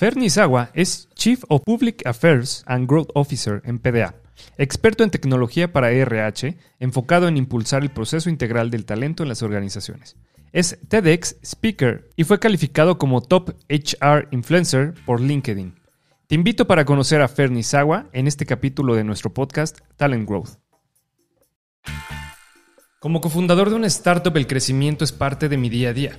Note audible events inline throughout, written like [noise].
Fer Nizawa es Chief of Public Affairs and Growth Officer en PDA, experto en tecnología para RH, enfocado en impulsar el proceso integral del talento en las organizaciones. Es TEDx Speaker y fue calificado como Top HR Influencer por LinkedIn. Te invito para conocer a Fer Nizawa en este capítulo de nuestro podcast Talent Growth. Como cofundador de una startup, el crecimiento es parte de mi día a día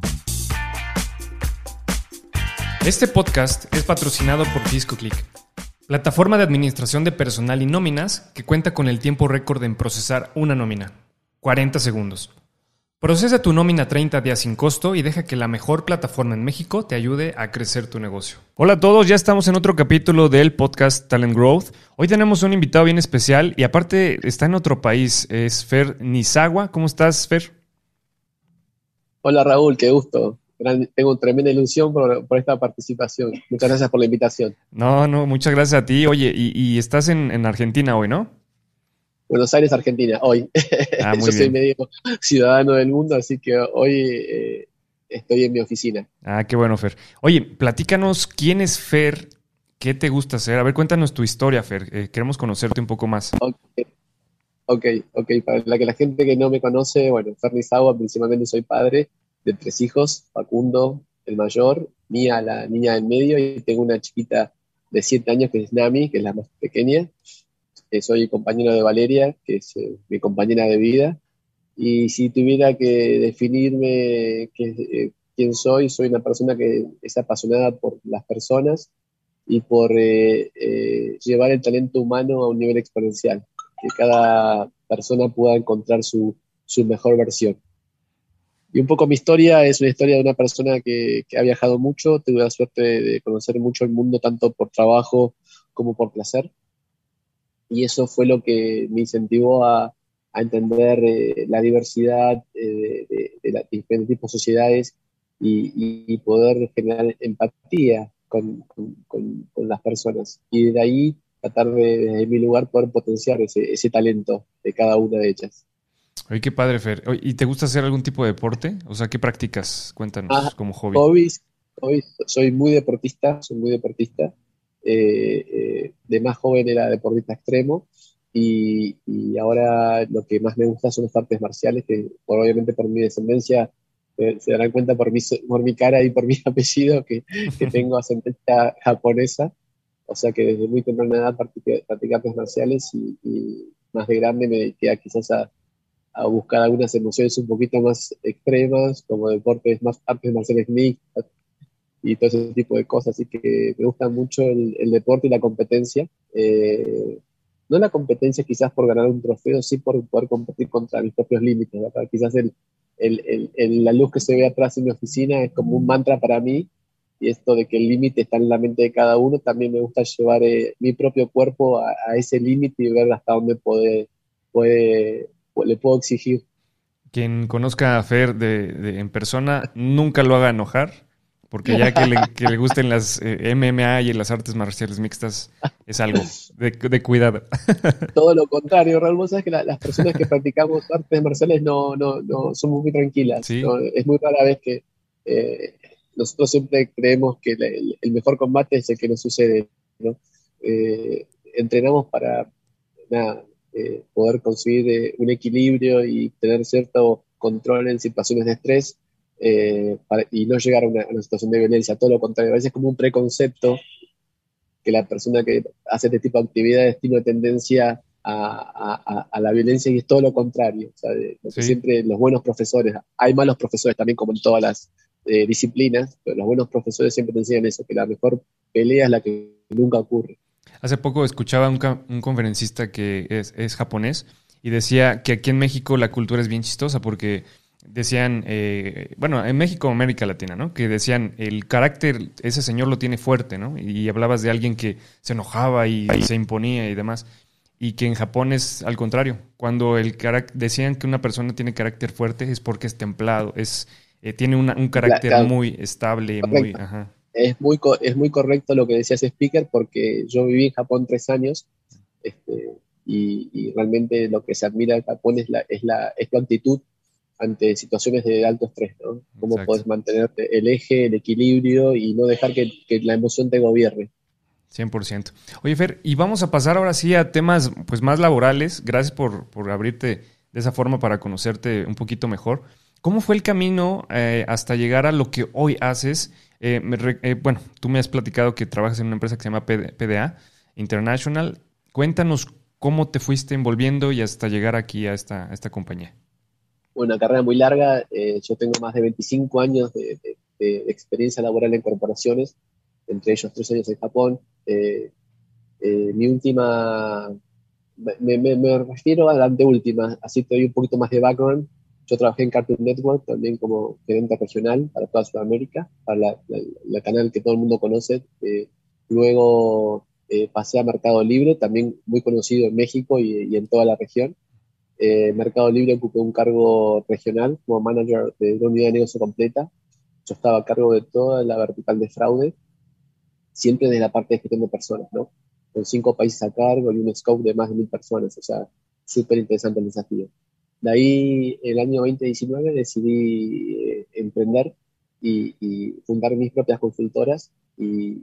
Este podcast es patrocinado por FiscoClick, plataforma de administración de personal y nóminas que cuenta con el tiempo récord en procesar una nómina, 40 segundos. Procesa tu nómina 30 días sin costo y deja que la mejor plataforma en México te ayude a crecer tu negocio. Hola a todos, ya estamos en otro capítulo del podcast Talent Growth. Hoy tenemos un invitado bien especial y aparte está en otro país, es Fer Nizawa. ¿Cómo estás, Fer? Hola Raúl, qué gusto tengo tremenda ilusión por, esta participación. Muchas gracias por la invitación. No, no, muchas gracias a ti. Oye, y, estás en, Argentina hoy, ¿no? Buenos Aires, Argentina, hoy. Ah, [laughs] Yo soy medio ciudadano del mundo, así que hoy eh, estoy en mi oficina. Ah, qué bueno, Fer. Oye, platícanos quién es Fer, qué te gusta hacer. A ver, cuéntanos tu historia, Fer. Eh, queremos conocerte un poco más. Ok, ok, Para la que la gente que no me conoce, bueno, Fer Nizagua, principalmente soy padre de tres hijos, Facundo, el mayor, Mía, la niña del medio, y tengo una chiquita de siete años que es Nami, que es la más pequeña. Eh, soy compañero de Valeria, que es eh, mi compañera de vida. Y si tuviera que definirme eh, quién soy, soy una persona que es apasionada por las personas y por llevar el talento humano a un nivel exponencial, que cada persona pueda encontrar su mejor versión. Y un poco mi historia es una historia de una persona que, ha viajado mucho, tuve la suerte de conocer mucho el mundo, tanto por trabajo como por placer. Y eso fue lo que me incentivó a, entender eh, la diversidad eh, de, las diferentes tipos de sociedades y, poder generar empatía con, las personas. Y de ahí tratar de, desde mi lugar, poder potenciar ese talento de cada una de ellas. Oye, qué padre, Fer. ¿Y te gusta hacer algún tipo de deporte? O sea, ¿qué practicas? Cuéntanos como hobby. Hobbies, soy muy deportista, soy muy deportista. Eh, eh, de más joven era deportista extremo y, ahora lo que más me gusta son las artes marciales, que obviamente por mi descendencia eh, se darán cuenta por mi, por mi cara y por mi [laughs] apellido que, [laughs] tengo ascendencia japonesa. O sea que desde muy temprana edad practiqué, artes marciales y, y, más de grande me dediqué quizás a, a buscar algunas emociones un poquito más extremas, como deportes más artes marciales mixtas y todo ese tipo de cosas. Así que me gusta mucho el, deporte y la competencia. Eh, no la competencia quizás por ganar un trofeo, sí por poder competir contra mis propios límites. Quizás el, el, la luz que se ve atrás en mi oficina es como un mantra para mí. Y esto de que el límite está en la mente de cada uno, también me gusta llevar eh, mi propio cuerpo a, ese límite y ver hasta dónde puede, puede le puedo exigir. Quien conozca a Fer de, en persona, nunca lo haga enojar, porque ya que le, que le gusten las eh, MMA y las artes marciales mixtas, es algo de, cuidado. [laughs] Todo lo contrario, Raúl, vos sabes que las personas que practicamos artes marciales no, no, no somos muy tranquilas. Es muy rara vez que eh, nosotros siempre creemos que el, mejor combate es el que nos sucede. Eh, entrenamos para nada, eh, poder conseguir eh, un equilibrio y tener cierto control en situaciones de estrés eh, y no llegar a una, situación de violencia. Todo lo contrario, a veces es como un preconcepto que la persona que hace este tipo de actividades tiene una tendencia a, la violencia y es todo lo contrario. Siempre los buenos profesores, hay malos profesores también como en todas las disciplinas, pero los buenos profesores siempre te enseñan eso, que la mejor pelea es la que nunca ocurre. Hace poco escuchaba un, un conferencista que es, japonés y decía que aquí en México la cultura es bien chistosa porque decían, eh, bueno, en México o América Latina, ¿no? Que decían, el carácter, ese señor lo tiene fuerte, ¿no? Y hablabas de alguien que se enojaba y, se imponía y demás. Y que en Japón es al contrario. Cuando el decían que una persona tiene carácter fuerte es porque es templado, es eh, tiene un carácter muy estable, muy... Es, muy es muy correcto lo que decía ese speaker porque yo viví en Japón tres años este, y, realmente lo que se admira en Japón es, la, es, la, es tu actitud ante situaciones de alto estrés, ¿no? Cómo puedes mantenerte el eje, el equilibrio y no dejar que, la emoción te gobierne. 100%. Oye, Fer, y vamos a pasar ahora sí a temas pues, más laborales. Gracias por, abrirte de esa forma para conocerte un poquito mejor. ¿Cómo fue el camino eh, hasta llegar a lo que hoy haces? Eh, eh, bueno, tú me has platicado que trabajas en una empresa que se llama PDA International. Cuéntanos cómo te fuiste envolviendo y hasta llegar aquí a esta, a esta compañía una carrera muy larga. Eh, yo tengo más de 25 años de, experiencia laboral en corporaciones, entre ellos tres años en Japón. Eh, eh, mi última, me, refiero a la anteúltima, así te doy un poquito más de background. Yo trabajé en Cartoon Network también como gerente regional para toda Sudamérica, para la, canal que todo el mundo conoce. luego pasé a Mercado Libre, también muy conocido en México y en toda la región. Eh, Mercado Libre ocupé un cargo regional como manager de una unidad de negocio completa. Yo estaba a cargo de toda la vertical de fraude, siempre desde la parte de gestión de personas, ¿no? Con cinco países a cargo y un scope de más de mil personas, o sea, súper interesante el desafío. De ahí, el año 2019, decidí eh, emprender y, fundar mis propias consultoras y,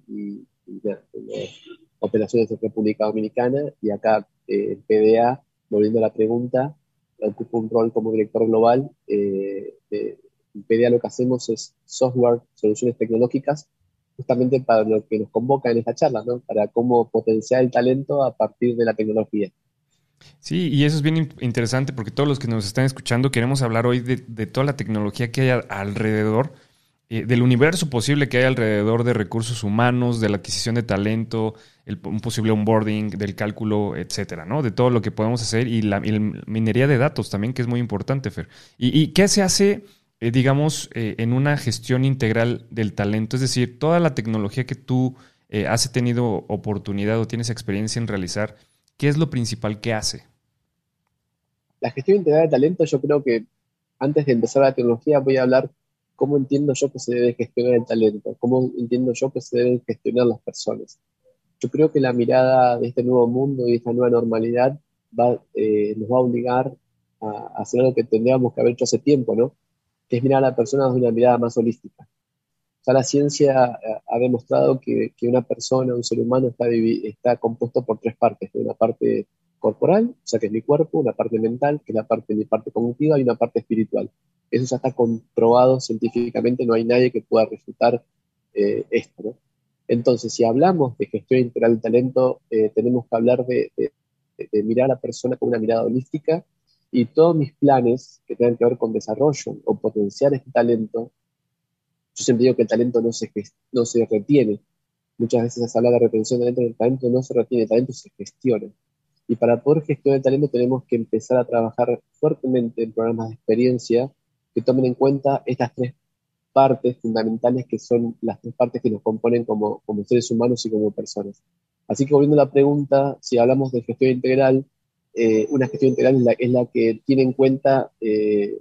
operaciones en República Dominicana y acá en eh, PDA volviendo a la pregunta, ocupo un rol como director global. Eh, en PDA lo que hacemos es software, soluciones tecnológicas, justamente para lo que nos convoca en esta charla, ¿no? para cómo potenciar el talento a partir de la tecnología. Sí, y eso es bien interesante porque todos los que nos están escuchando queremos hablar hoy de, toda la tecnología que hay alrededor eh, del universo posible que hay alrededor de recursos humanos, de la adquisición de talento, el, un posible onboarding, del cálculo, etcétera, ¿no? De todo lo que podemos hacer y la, minería de datos también, que es muy importante, Fer. ¿Y, qué se hace, eh, digamos, eh, en una gestión integral del talento? Es decir, toda la tecnología que tú has tenido oportunidad o tienes experiencia en realizar, ¿qué es lo principal que hace? La gestión integral de talento, yo creo que antes de empezar la tecnología voy a hablar cómo entiendo yo que se debe gestionar el talento, cómo entiendo yo que se deben gestionar las personas. Yo creo que la mirada de este nuevo mundo y esta nueva normalidad eh, nos va a obligar a, hacer algo que tendríamos que haber hecho hace tiempo, ¿no? Que es mirar a la persona desde una mirada más holística. O sea, la ciencia eh, ha demostrado que, que una persona, un ser humano, está, está compuesto por tres partes. Una parte corporal, o sea, que es mi cuerpo, una parte mental, que es la parte, mi parte cognitiva, y una parte espiritual. Eso ya está comprobado científicamente, no hay nadie que pueda refutar eh, esto. Entonces, si hablamos de gestión integral del talento, eh, tenemos que hablar de, mirar a la persona con una mirada holística y todos mis planes que tengan que ver con desarrollo o potenciar este talento, yo siempre digo que el talento no se, no se retiene. Muchas veces se habla de retención de talento, el talento no se retiene, el talento se gestiona. Y para poder gestionar el talento tenemos que empezar a trabajar fuertemente en programas de experiencia que tomen en cuenta estas tres partes fundamentales que son las tres partes que nos componen como, como seres humanos y como personas. Así que volviendo a la pregunta, si hablamos de gestión integral, eh, una gestión integral es la, que tiene en cuenta eh,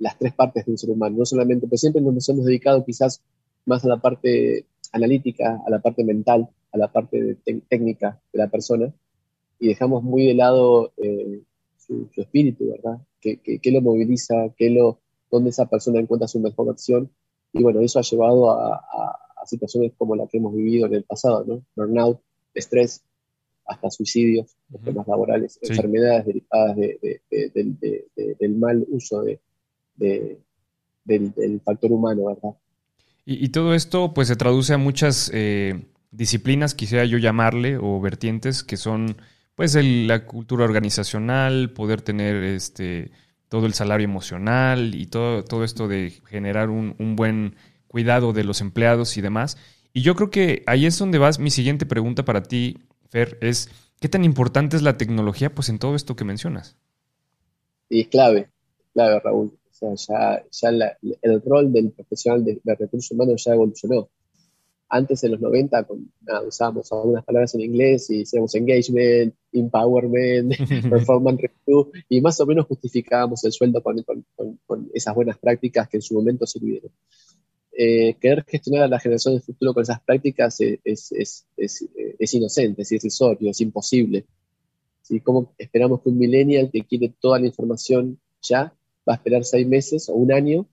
las tres partes de un ser humano, no solamente, pues siempre nos hemos dedicado quizás más a la parte analítica, a la parte mental, a la parte técnica de la persona, y dejamos muy de lado eh, su, espíritu, ¿verdad? ¿Qué, lo moviliza? ¿Qué lo, ¿Dónde esa persona encuentra su mejor acción? Y bueno, eso ha llevado a, situaciones como la que hemos vivido en el pasado, ¿no? Burnout, estrés, hasta suicidios, temas laborales, enfermedades derivadas del mal uso del, factor humano, ¿verdad? Y, todo esto pues se traduce a muchas eh, disciplinas, quisiera yo llamarle, o vertientes que son pues la cultura organizacional, poder tener este todo el salario emocional y todo, todo esto de generar un, buen cuidado de los empleados y demás. Y yo creo que ahí es donde vas mi siguiente pregunta para ti, Fer, es ¿qué tan importante es la tecnología pues en todo esto que mencionas? Y es clave, clave, Raúl. O sea, ya, ya el rol del profesional de, recursos humanos ya evolucionó. Antes, en los 90, usábamos algunas palabras en inglés y decíamos engagement, empowerment, [laughs] performance review, y más o menos justificábamos el sueldo con, con, esas buenas prácticas que en su momento sirvieron. Eh, querer gestionar a la generación del futuro con esas prácticas es, es, es, es inocente, es irrisorio, es imposible. ¿Sí? ¿Cómo esperamos que un millennial que quiere toda la información ya va a esperar seis meses o un año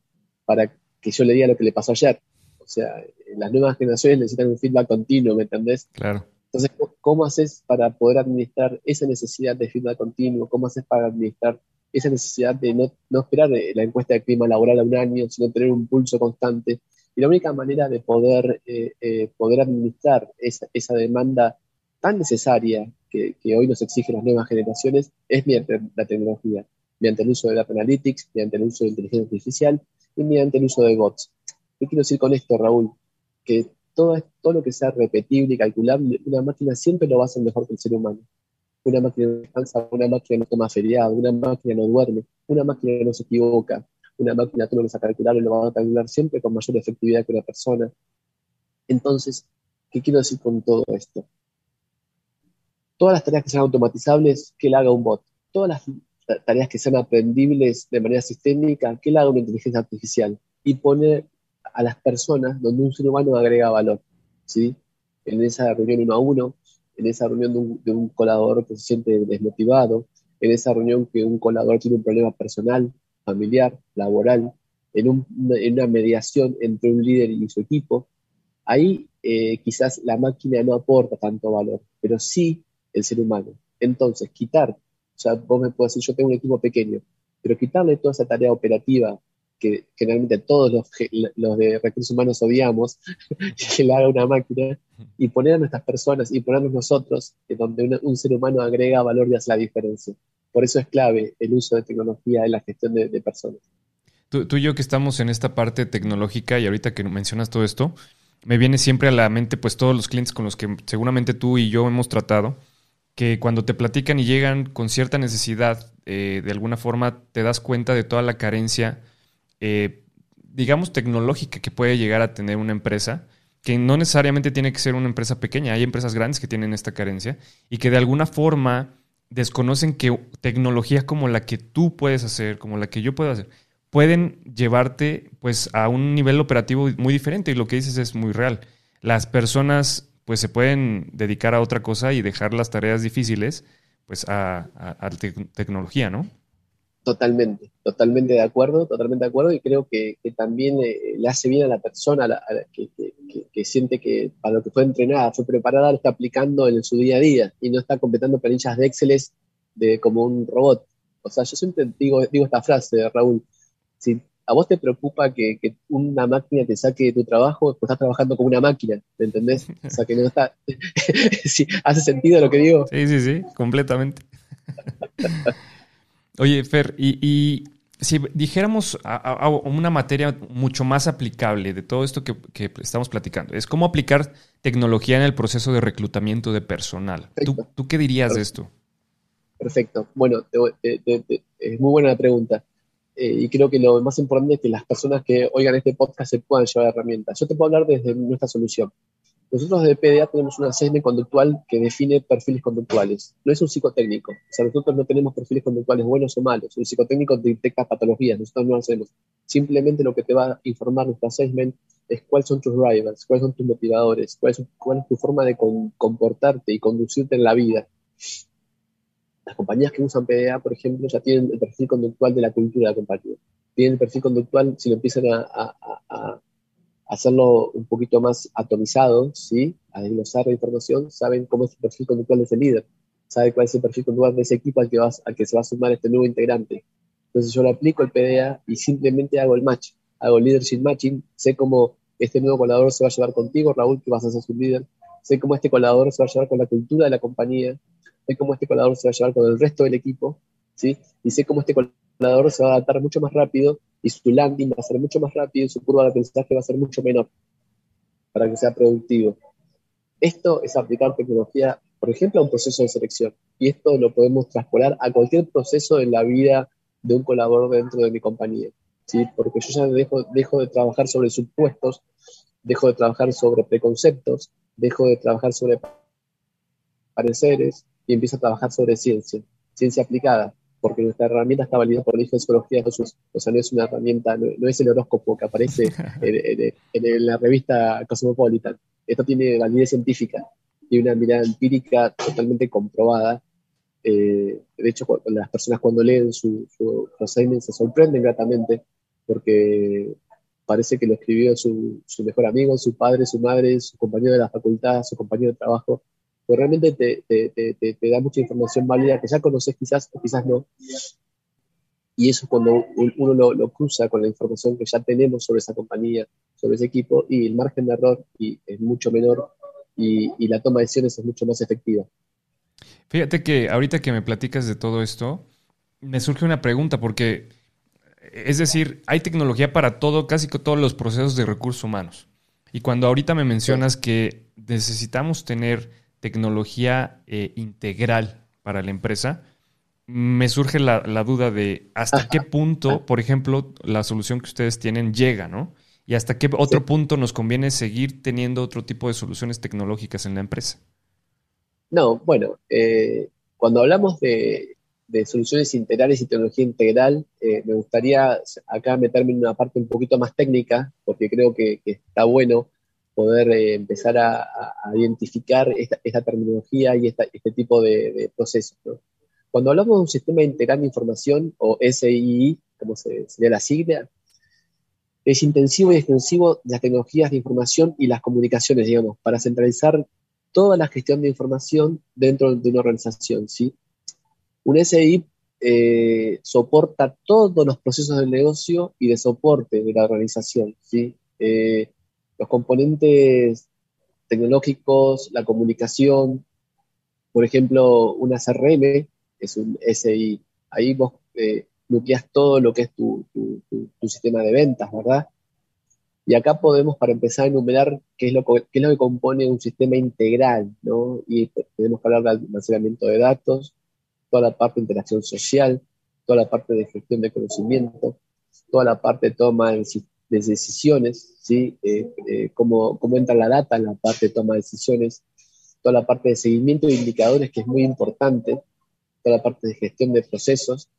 para que yo le diga lo que le pasó ayer? O sea, las nuevas generaciones necesitan un feedback continuo, ¿me entendés? Claro. Entonces, ¿cómo haces para poder administrar esa necesidad de feedback continuo? ¿Cómo haces para administrar esa necesidad de no, no esperar la encuesta de clima laboral a un año, sino tener un pulso constante? Y la única manera de poder, eh, eh, poder administrar esa, esa, demanda tan necesaria que, que, hoy nos exigen las nuevas generaciones es mediante la tecnología, mediante el uso de Data Analytics, mediante el uso de inteligencia artificial y mediante el uso de bots. ¿Qué quiero decir con esto, Raúl? Que todo, todo lo que sea repetible y calculable, una máquina siempre lo va a hacer mejor que el ser humano. Una máquina no descansa, una máquina no toma feriado, una máquina no duerme, una máquina no se equivoca, una máquina tú lo vas a calcular y lo va a calcular siempre con mayor efectividad que una persona. Entonces, ¿qué quiero decir con todo esto? Todas las tareas que sean automatizables, que la haga un bot. Todas las tareas que sean aprendibles de manera sistémica, que la haga una inteligencia artificial. Y pone a las personas donde un ser humano agrega valor, ¿sí? En esa reunión uno a uno, en esa reunión de un, colaborador que se siente desmotivado, en esa reunión que un colaborador tiene un problema personal, familiar, laboral, en, una mediación entre un líder y su equipo, ahí eh, quizás la máquina no aporta tanto valor, pero sí el ser humano. Entonces, quitar, o sea, vos me puedes decir, yo tengo un equipo pequeño, pero quitarle toda esa tarea operativa que generalmente todos los, los de recursos humanos odiamos, [laughs] que le haga una máquina, y poner a nuestras personas y ponernos nosotros, donde un ser humano agrega valor y hace la diferencia. Por eso es clave el uso de tecnología en la gestión de, personas. Tú, tú, y yo que estamos en esta parte tecnológica y ahorita que mencionas todo esto, me viene siempre a la mente pues todos los clientes con los que seguramente tú y yo hemos tratado, que cuando te platican y llegan con cierta necesidad, eh, de alguna forma te das cuenta de toda la carencia eh, digamos, tecnológica que puede llegar a tener una empresa, que no necesariamente tiene que ser una empresa pequeña, hay empresas grandes que tienen esta carencia y que de alguna forma desconocen que tecnología como la que tú puedes hacer, como la que yo puedo hacer, pueden llevarte pues a un nivel operativo muy diferente y lo que dices es muy real. Las personas pues se pueden dedicar a otra cosa y dejar las tareas difíciles pues a, a, tecnología, ¿no? Totalmente, totalmente de acuerdo, totalmente de acuerdo y creo que, también eh, le hace bien a la persona que, siente que para lo que fue entrenada, fue preparada, lo está aplicando en su día a día y no está completando planillas de Excel de, como un robot. O sea, yo siempre digo, digo esta frase, Raúl, si a vos te preocupa que, una máquina te saque de tu trabajo, pues estás trabajando como una máquina, ¿me entendés? O sea, que no está... [laughs] ¿Hace sentido lo que digo? Sí, sí, sí, completamente. Oye, Fer, y, si dijéramos a, una materia mucho más aplicable de todo esto que, estamos platicando, es cómo aplicar tecnología en el proceso de reclutamiento de personal. ¿Tú, qué dirías de esto? Perfecto. Bueno, es muy buena la pregunta. Eh, y creo que lo más importante es que las personas que oigan este podcast se puedan llevar herramientas. Yo te puedo hablar desde nuestra solución. Nosotros de PDA tenemos un assessment conductual que define perfiles conductuales. No es un psicotécnico. O sea, nosotros no tenemos perfiles conductuales buenos o malos. El psicotécnico detecta patologías. Nosotros no lo hacemos. Simplemente lo que te va a informar nuestro assessment es cuáles son tus drivers, cuáles son tus motivadores, cuál es, cuál es tu forma de comportarte y conducirte en la vida. Las compañías que usan PDA, por ejemplo, ya tienen el perfil conductual de la cultura de la compañía. Tienen el perfil conductual, si lo empiezan a hacerlo un poquito más atomizado, ¿sí? a desglosar la información, saben cómo es el perfil conductual de ese líder, saben cuál es el perfil conductual de ese equipo al que, vas, al que se va a sumar este nuevo integrante. Entonces yo lo aplico el PDA y simplemente hago el match, hago leadership matching, sé cómo este nuevo colaborador se va a llevar contigo, Raúl, que vas a ser su líder, sé cómo este colaborador se va a llevar con la cultura de la compañía, sé cómo este colaborador se va a llevar con el resto del equipo, ¿sí? y sé cómo este colaborador se va a adaptar mucho más rápido y su landing va a ser mucho más rápido y su curva de aprendizaje va a ser mucho menor para que sea productivo. Esto es aplicar tecnología, por ejemplo, a un proceso de selección. Y esto lo podemos traspolar a cualquier proceso en la vida de un colaborador dentro de mi compañía. ¿sí? porque yo ya dejo de trabajar sobre supuestos, dejo de trabajar sobre preconceptos, dejo de trabajar sobre pareceres y empiezo a trabajar sobre ciencia, ciencia aplicada, porque nuestra herramienta está validada por el hijo de psicología Jesús. O sea, no es una herramienta, no, es el horóscopo que aparece [laughs] en, la revista Cosmopolitan. Esto tiene validez científica y una mirada empírica totalmente comprobada. Eh, de hecho, las personas cuando leen su, su se sorprenden gratamente porque parece que lo escribió su, su, mejor amigo, su padre, su madre, su compañero de la facultad, su compañero de trabajo pues realmente te, te, te, te, da mucha información válida que ya conoces quizás o quizás no. Y eso cuando uno lo, lo, cruza con la información que ya tenemos sobre esa compañía, sobre ese equipo, y el margen de error y es mucho menor y, y la toma de decisiones es mucho más efectiva. Fíjate que ahorita que me platicas de todo esto, me surge una pregunta, porque es decir, hay tecnología para todo, casi todos los procesos de recursos humanos. Y cuando ahorita me mencionas que necesitamos tener tecnología eh, integral para la empresa, me surge la, duda de hasta qué punto, por ejemplo, la solución que ustedes tienen llega, ¿no? Y hasta qué otro punto nos conviene seguir teniendo otro tipo de soluciones tecnológicas en la empresa. No, bueno, eh, cuando hablamos de, soluciones integrales y tecnología integral, eh, me gustaría acá meterme en una parte un poquito más técnica, porque creo que está bueno poder eh, empezar a, identificar esta, terminología y este tipo de, procesos. Cuando hablamos de un sistema integral de información, o SII, como se, sería la sigla, es intensivo y extensivo de las tecnologías de información y las comunicaciones, digamos, para centralizar toda la gestión de información dentro de una organización. ¿sí? Un SI eh, soporta todos los procesos del negocio y de soporte de la organización. ¿sí? Eh, los componentes tecnológicos, la comunicación, por ejemplo, una CRM es un SI. Ahí vos eh, todo lo que es tu, sistema de ventas, ¿verdad? Y acá podemos, para empezar enumerar qué es lo, qué es lo que compone un sistema integral, ¿no? Y tenemos que hablar del almacenamiento de datos, toda la parte de interacción social, toda la parte de gestión de conocimiento, toda la parte de toma de de decisiones, ¿sí? Eh, eh, cómo, entra la data en la parte de toma de decisiones, toda la parte de seguimiento de indicadores, que es muy importante, toda la parte de gestión de procesos.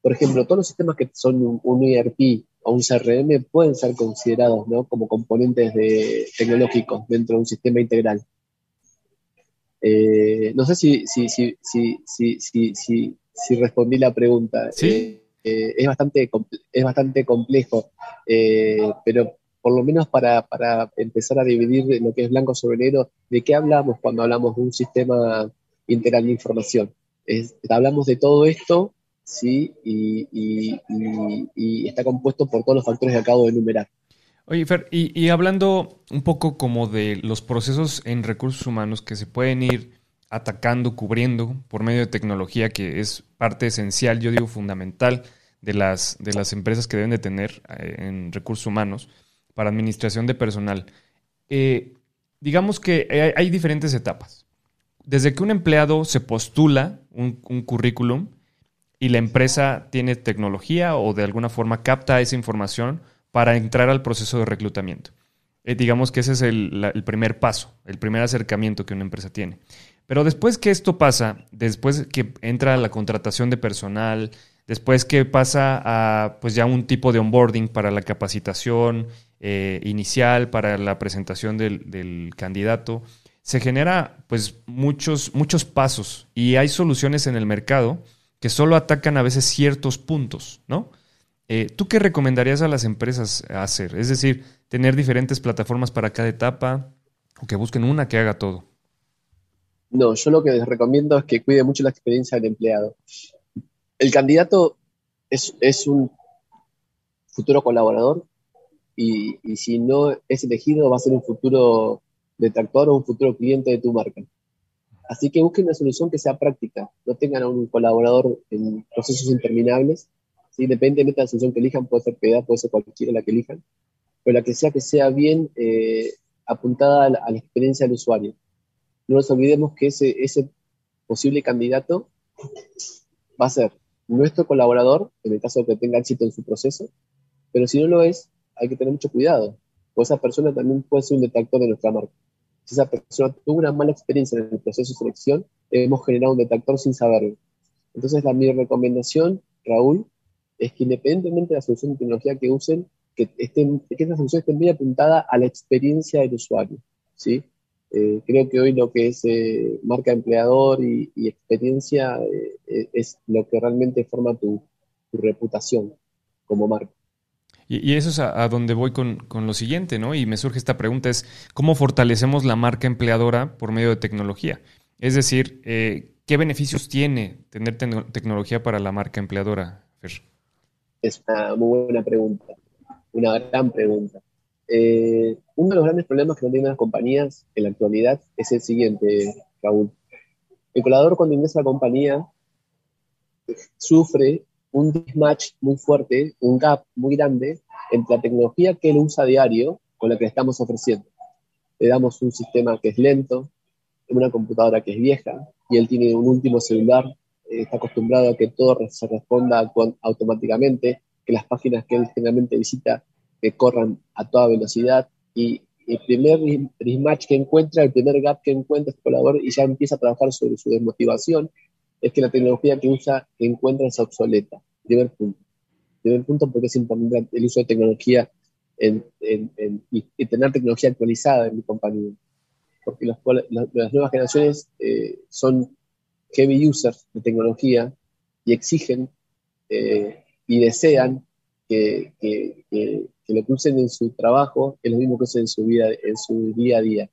Por ejemplo, todos los sistemas que son un, ERP o un CRM pueden ser considerados como componentes de, tecnológicos dentro de un sistema integral. Eh, no sé si, si, si, si, si, respondí la pregunta. Sí. Eh, es, bastante, es bastante complejo, eh, pero por lo menos para, empezar a dividir lo que es blanco sobre negro, ¿de qué hablamos cuando hablamos de un sistema integral de información? hablamos de todo esto, ¿sí? Y, está compuesto por todos los factores que acabo de enumerar. Oye, Fer, y, hablando un poco como de los procesos en recursos humanos que se pueden ir atacando, cubriendo por medio de tecnología, que es parte esencial, yo digo fundamental, de las, de las empresas que deben de tener eh, en recursos humanos para administración de personal. Eh, digamos que hay, diferentes etapas. Desde que un empleado se postula un, currículum y la empresa tiene tecnología o de alguna forma capta esa información para entrar al proceso de reclutamiento. Eh, digamos que ese es el, el, primer paso, el primer acercamiento que una empresa tiene. Pero después que esto pasa, después que entra la contratación de personal, después que pasa a pues ya un tipo de onboarding para la capacitación eh, inicial, para la presentación del, candidato, se genera pues muchos, muchos pasos y hay soluciones en el mercado que solo atacan a veces ciertos puntos, ¿no? Eh, ¿Tú qué recomendarías a las empresas hacer? Es decir, tener diferentes plataformas para cada etapa o que busquen una que haga todo. No, yo lo que les recomiendo es que cuide mucho la experiencia del empleado. El candidato es, un futuro colaborador y, si no es elegido va a ser un futuro detractor o un futuro cliente de tu marca. Así que busquen una solución que sea práctica, no tengan a un colaborador en procesos interminables, ¿sí? de la solución que elijan, puede ser PEDA, puede ser cualquiera la que elijan, pero la que sea que sea bien eh, apuntada a la experiencia del usuario no nos olvidemos que ese, posible candidato va a ser nuestro colaborador, en el caso de que tenga éxito en su proceso, pero si no lo es, hay que tener mucho cuidado, porque esa persona también puede ser un detector de nuestra marca. Si esa persona tuvo una mala experiencia en el proceso de selección, hemos generado un detector sin saberlo. Entonces, la, mi recomendación, Raúl, es que independientemente de la solución de tecnología que usen, que, estén, que esta solución esté muy apuntada a la experiencia del usuario. ¿sí? Eh, creo que hoy lo que es eh, marca empleador y, experiencia eh, es lo que realmente forma tu, reputación como marca. Y, eso es a, donde voy con, con, lo siguiente, ¿no? Y me surge esta pregunta, es ¿cómo fortalecemos la marca empleadora por medio de tecnología? Es decir, ¿qué beneficios tiene tener tecnología para la marca empleadora, Fer? Es una muy buena pregunta, una gran pregunta. Eh, uno de los grandes problemas que no tienen las compañías en la actualidad es el siguiente, Raúl. El colaborador cuando ingresa a la compañía sufre un mismatch muy fuerte, un gap muy grande entre la tecnología que él usa a diario con la que le estamos ofreciendo. Le damos un sistema que es lento, una computadora que es vieja, y él tiene un último celular, eh, está acostumbrado a que todo se responda automáticamente, que las páginas que él generalmente visita que corran a toda velocidad y el primer mismatch que encuentra, el primer gap que encuentra este colaborador y ya empieza a trabajar sobre su desmotivación, es que la tecnología que usa, que encuentra es obsoleta. Primer punto. Primer punto porque es importante el uso de tecnología en, y, tener tecnología actualizada en mi compañía. Porque las nuevas generaciones eh, son heavy users de tecnología y exigen eh, y desean que, que lo que usen en su trabajo es lo mismo que usen en su, vida, en su día a día.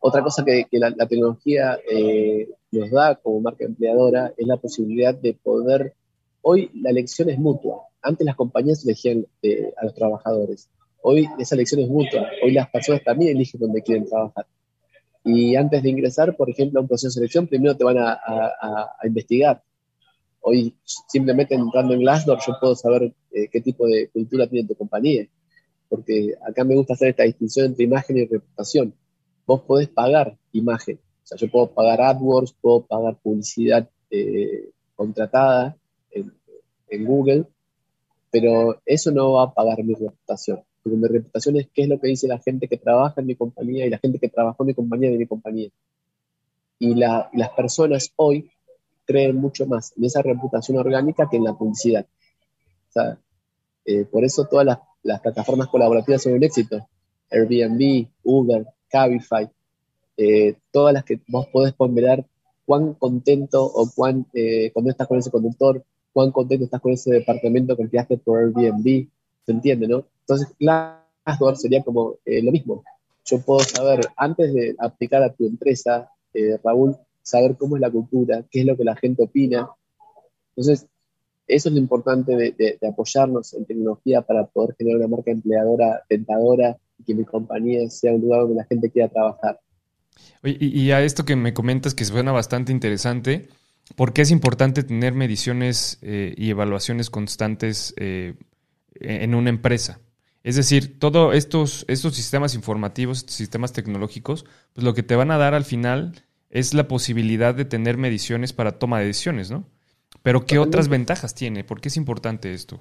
Otra cosa que, la, tecnología eh, nos da como marca empleadora es la posibilidad de poder, hoy la elección es mutua, antes las compañías elegían eh, a los trabajadores, hoy esa elección es mutua, hoy las personas también eligen dónde quieren trabajar. Y antes de ingresar, por ejemplo, a un proceso de selección, primero te van a, a investigar Hoy simplemente entrando en Glassdoor yo puedo saber eh, qué tipo de cultura tiene tu compañía, porque acá me gusta hacer esta distinción entre imagen y reputación. Vos podés pagar imagen, o sea, yo puedo pagar AdWords, puedo pagar publicidad eh, contratada en, en Google, pero eso no va a pagar mi reputación, porque mi reputación es qué es lo que dice la gente que trabaja en mi compañía y la gente que trabajó en mi compañía de mi compañía. Y, la, y las personas hoy creen mucho más en esa reputación orgánica que en la publicidad. Eh, por eso todas las, plataformas colaborativas son un éxito. Airbnb, Uber, Cabify, eh, todas las que vos podés ponderar cuán contento o cuán eh, cuando estás con ese conductor, cuán contento estás con ese departamento que creaste por Airbnb, ¿se entiende, no? Entonces, Glassdoor sería como lo mismo. Yo puedo saber, antes de aplicar a tu empresa, Raúl, saber cómo es la cultura, qué es lo que la gente opina. Entonces, eso es lo importante de, apoyarnos en tecnología para poder generar una marca empleadora tentadora y que mi compañía sea un lugar donde la gente quiera trabajar. y, a esto que me comentas que suena bastante interesante, ¿por qué es importante tener mediciones eh, y evaluaciones constantes eh, en una empresa? Es decir, todos estos, estos sistemas informativos, estos sistemas tecnológicos, pues lo que te van a dar al final es la posibilidad de tener mediciones para toma de decisiones, ¿no? Pero ¿qué otras ventajas tiene? ¿Por qué es importante esto?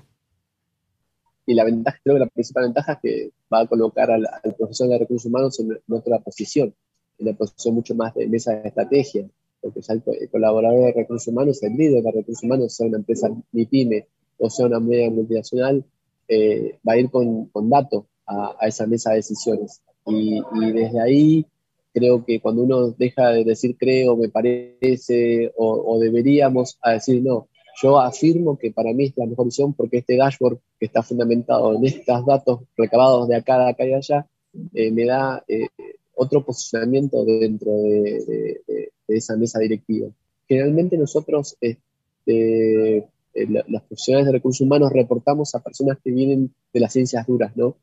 Y la ventaja, creo que la principal ventaja es que va a colocar al, profesor de recursos humanos en, otra posición, en una posición mucho más de mesa de estrategia, porque el, colaborador de recursos humanos, el líder de recursos humanos, sea una empresa ni pyme o sea una media multinacional, eh, va a ir con, datos a, esa mesa de decisiones. y desde ahí creo que cuando uno deja de decir creo, me parece o, deberíamos a decir no, yo afirmo que para mí es la mejor opción porque este dashboard que está fundamentado en estos datos recabados de acá, de acá y allá, eh, me da eh, otro posicionamiento dentro de, esa mesa directiva. Generalmente nosotros, este, eh, los profesionales de recursos humanos, reportamos a personas que vienen de las ciencias duras, ¿no?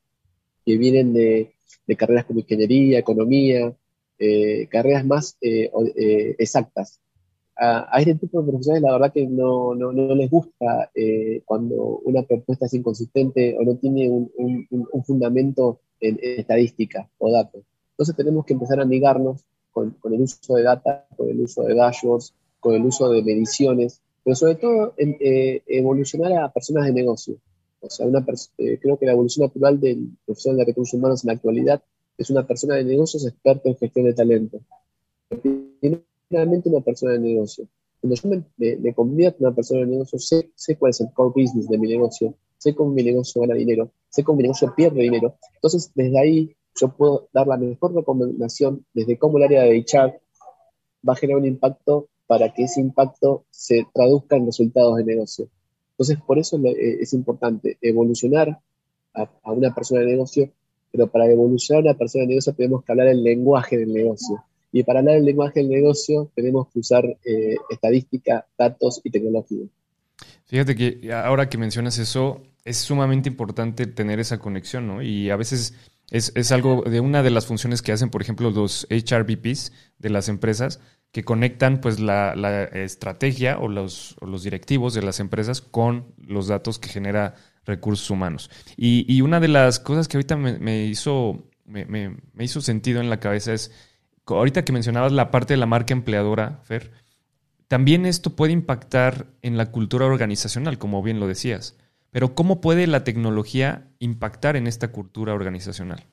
Que vienen de, de carreras como ingeniería, economía, eh, carreras más eh, eh, exactas. A, este tipo de profesionales la verdad que no, no, no les gusta cuando una propuesta es inconsistente o no tiene un, un, fundamento en, estadística o datos. Entonces tenemos que empezar a amigarnos con, con, el uso de data, con el uso de dashboards, con el uso de mediciones, pero sobre todo evolucionar a personas de negocio. O sea, una eh, creo que la evolución natural del profesional de recursos humanos en la actualidad es una persona de negocios experta en gestión de talento. Realmente una persona de negocio. Cuando yo me, convierto en una persona de negocio, sé, sé cuál es el core business de mi negocio, sé cómo mi negocio gana dinero, sé cómo mi negocio pierde dinero. Entonces, desde ahí yo puedo dar la mejor recomendación desde cómo el área de HR va a generar un impacto para que ese impacto se traduzca en resultados de negocio. Entonces, por eso eh, es importante evolucionar a, una persona de negocio, pero para evolucionar una persona de negocio tenemos que hablar el lenguaje del negocio. Y para hablar el lenguaje del negocio tenemos que usar eh, estadística, datos y tecnología. Fíjate que ahora que mencionas eso, es sumamente importante tener esa conexión, ¿no? Y a veces es, es, algo de una de las funciones que hacen, por ejemplo, los HRBPs de las empresas, que conectan pues la, la estrategia o los, o los, directivos de las empresas con los datos que genera recursos humanos. Y, y una de las cosas que ahorita me, hizo, me, me, hizo sentido en la cabeza es, ahorita que mencionabas la parte de la marca empleadora, Fer, también esto puede impactar en la cultura organizacional, como bien lo decías. Pero ¿cómo puede la tecnología impactar en esta cultura organizacional?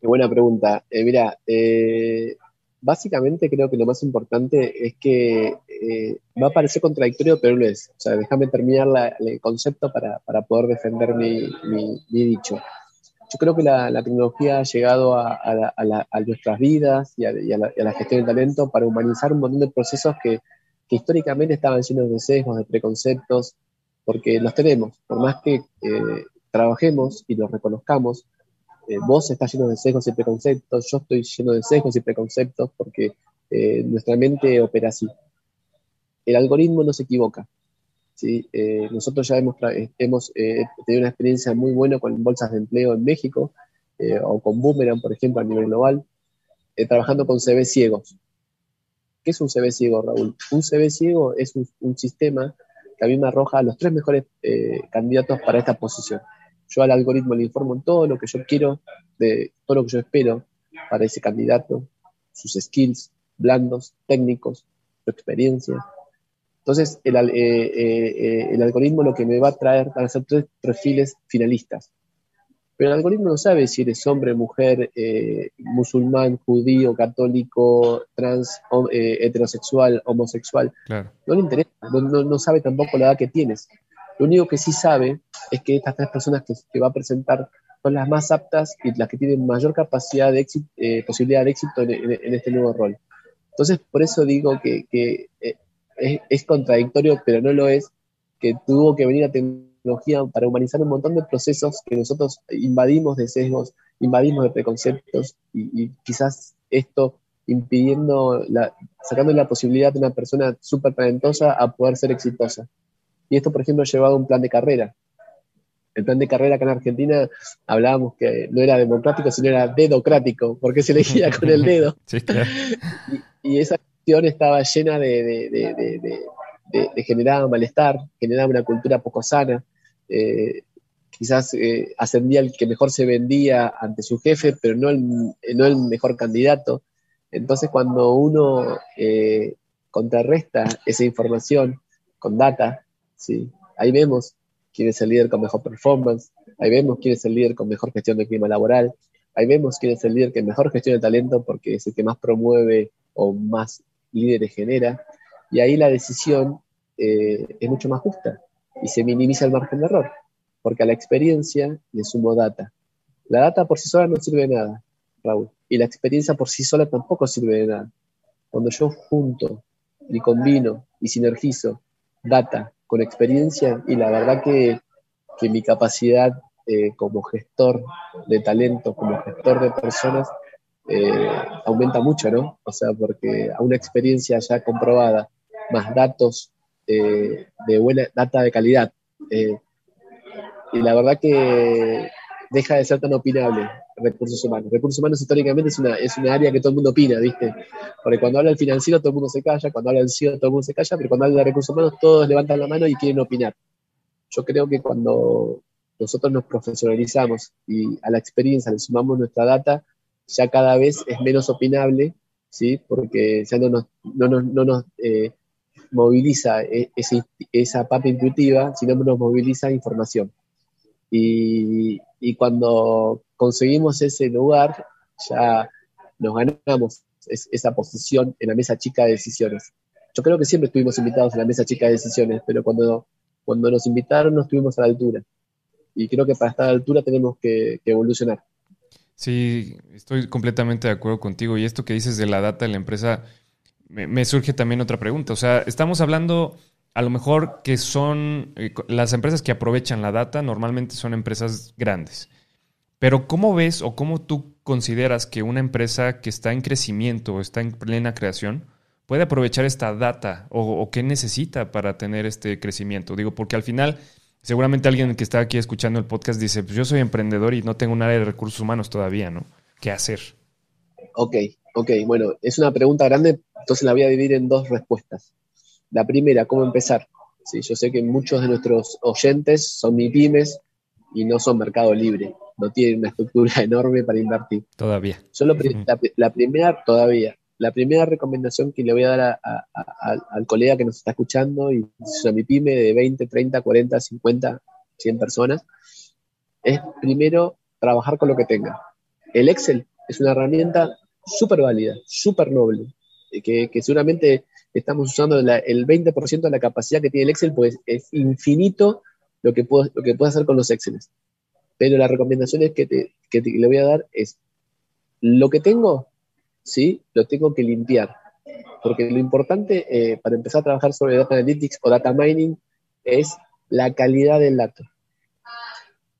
Qué buena pregunta. Eh, mira, eh, básicamente creo que lo más importante es que eh, va a parecer contradictorio, pero no es. O sea, déjame terminar el concepto para, poder defender mi, dicho. Yo creo que la, tecnología ha llegado a, nuestras vidas y, a, la, gestión de talento para humanizar un montón de procesos que, que históricamente estaban llenos de sesgos, de preconceptos, porque los tenemos, por más que eh, trabajemos y los reconozcamos, eh, vos estás lleno de sesgos y preconceptos, yo estoy lleno de sesgos y preconceptos porque eh, nuestra mente opera así. El algoritmo no se equivoca. ¿sí? nosotros ya hemos, tenido una experiencia muy buena con bolsas de empleo en México o con Boomerang, por ejemplo, a nivel global, trabajando con CV ciegos. ¿Qué es un CV ciego, Raúl? Un CV ciego es un sistema que a mí me arroja los tres mejores eh, candidatos para esta posición. Yo al algoritmo le informo todo lo que yo quiero, de todo lo que yo espero para ese candidato, sus skills blandos, técnicos, su experiencia. Entonces, el, eh, eh, el algoritmo lo que me va a traer van a ser tres perfiles finalistas. Pero el algoritmo no sabe si eres hombre, mujer, eh, musulmán, judío, católico, trans, eh, heterosexual, homosexual. No le interesa, no, sabe tampoco la edad que tienes. Lo único que sí sabe es que estas tres personas que, va a presentar son las más aptas y las que tienen mayor capacidad de éxito, eh, posibilidad de éxito en, este nuevo rol. Entonces, por eso digo que, es, es, contradictorio, pero no lo es, que tuvo que venir a tener tecnología para humanizar un montón de procesos que nosotros invadimos de sesgos, invadimos de preconceptos y, quizás esto impidiendo, la, sacando la posibilidad de una persona súper talentosa a poder ser exitosa. Y esto, por ejemplo, ha llevado a un plan de carrera. El plan de carrera acá en Argentina hablábamos que no era democrático, sino era dedocrático, porque se elegía con el dedo. [laughs] y, esa acción estaba llena de, de, generar malestar, generaba una cultura poco sana. Eh, quizás eh, ascendía el que mejor se vendía ante su jefe, pero no el, no el mejor candidato. Entonces, cuando uno eh, contrarresta esa información con data, ¿sí? ahí vemos quién es el líder con mejor performance, ahí vemos quién es el líder con mejor gestión de clima laboral, ahí vemos quién es el líder que mejor gestión de talento porque es el que más promueve o más líderes genera, y ahí la decisión eh, es mucho más justa y se minimiza el margen de error, porque a la experiencia le sumo data. La data por sí sola no sirve de nada, Raúl, y la experiencia por sí sola tampoco sirve de nada. Cuando yo junto y combino y sinergizo data con experiencia, y la verdad que, que mi capacidad eh, como gestor de talento, como gestor de personas, eh, aumenta mucho, ¿no? O sea, porque a una experiencia ya comprobada, más datos eh, de buena data de calidad. Y la verdad que deja de ser tan opinable recursos humanos. Recursos humanos históricamente es una, es una área que todo el mundo opina, ¿viste? Porque cuando habla el financiero todo el mundo se calla, cuando habla el CEO todo el mundo se calla, pero cuando habla de recursos humanos todos levantan la mano y quieren opinar. Yo creo que cuando nosotros nos profesionalizamos y a la experiencia le sumamos nuestra data, ya cada vez es menos opinable, ¿sí? Porque ya no nos, no nos, no nos, eh, moviliza e, esa papa intuitiva, sino nos moviliza información. Y, y cuando conseguimos ese lugar, ya nos ganamos esa posición en la mesa chica de decisiones. Yo creo que siempre estuvimos invitados a la mesa chica de decisiones, pero cuando, cuando nos invitaron no estuvimos a la altura. Y creo que para estar a la altura tenemos que, evolucionar. Sí, estoy completamente de acuerdo contigo. Y esto que dices de la data de la empresa, me, surge también otra pregunta. O sea, estamos hablando a lo mejor que son eh, las empresas que aprovechan la data, normalmente son empresas grandes. Pero ¿cómo ves o cómo tú consideras que una empresa que está en crecimiento o está en plena creación puede aprovechar esta data o, qué necesita para tener este crecimiento? Digo, porque al final seguramente alguien que está aquí escuchando el podcast dice, pues yo soy emprendedor y no tengo un área de recursos humanos todavía, ¿no? ¿Qué hacer? Ok, ok, bueno, es una pregunta grande, entonces la voy a dividir en dos respuestas. La primera, ¿cómo empezar? Sí, yo sé que muchos de nuestros oyentes son mi pymes y no son mercado libre no tiene una estructura [laughs] enorme para invertir. Todavía. Solo la, primera, todavía, la primera recomendación que le voy a dar al colega que nos está escuchando y a mi pyme de 20, 30, 40, 50, 100 personas, es primero trabajar con lo que tenga. El Excel es una herramienta súper válida, súper noble, que, seguramente estamos usando el 20% de la capacidad que tiene el Excel, pues es infinito lo que puedo, lo que puedo hacer con los Exceles. Pero la recomendación es que, te, le voy a dar es, lo que tengo, ¿sí? Lo tengo que limpiar. Porque lo importante eh, para empezar a trabajar sobre Data Analytics o Data Mining es la calidad del dato.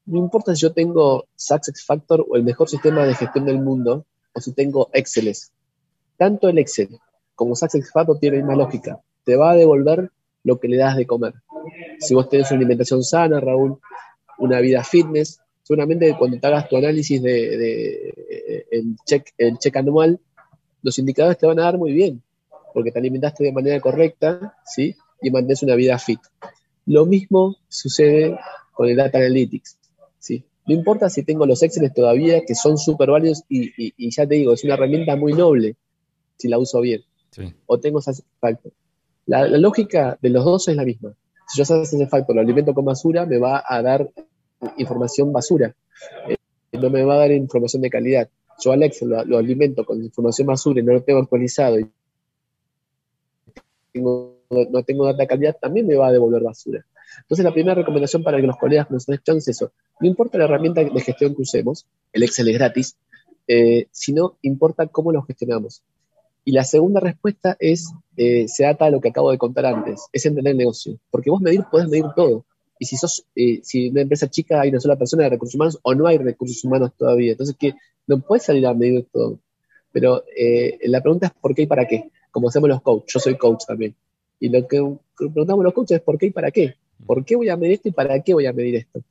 No importa si yo tengo Success Factor o el mejor sistema de gestión del mundo, o si tengo Excel. Tanto el Excel como Success Factor tienen una lógica. Te va a devolver lo que le das de comer. Si vos tenés una alimentación sana, Raúl, una vida fitness, seguramente cuando te hagas tu análisis de, el, check, el check anual, los indicadores te van a dar muy bien, porque te alimentaste de manera correcta, ¿sí? Y mantienes una vida fit. Lo mismo sucede con el Data Analytics, ¿sí? No importa si tengo los Excel todavía, que son súper válidos, y, ya te digo, es una herramienta muy noble, si la uso bien. O tengo factor. La, lógica de los dos es la misma. Si yo ese factor, lo alimento con basura, me va a dar información basura. Eh, no me va a dar información de calidad. Yo Alex lo, alimento con información basura y no lo tengo actualizado y no tengo data de calidad, también me va a devolver basura. Entonces la primera recomendación para que los colegas nos estén es eso. No importa la herramienta de gestión que usemos, el Excel es gratis, eh, sino importa cómo lo gestionamos. Y la segunda respuesta es, eh, se ata a lo que acabo de contar antes, es entender el negocio. Porque vos medir, podés medir todo y si sos, eh, si una empresa chica hay una sola persona de recursos humanos o no hay recursos humanos todavía, entonces que no puedes salir a medir todo. Pero eh, la pregunta es por qué y para qué, como hacemos los coaches, yo soy coach también. Y lo que preguntamos los coaches es por qué y para qué. ¿Por qué voy a medir esto y para qué voy a medir esto?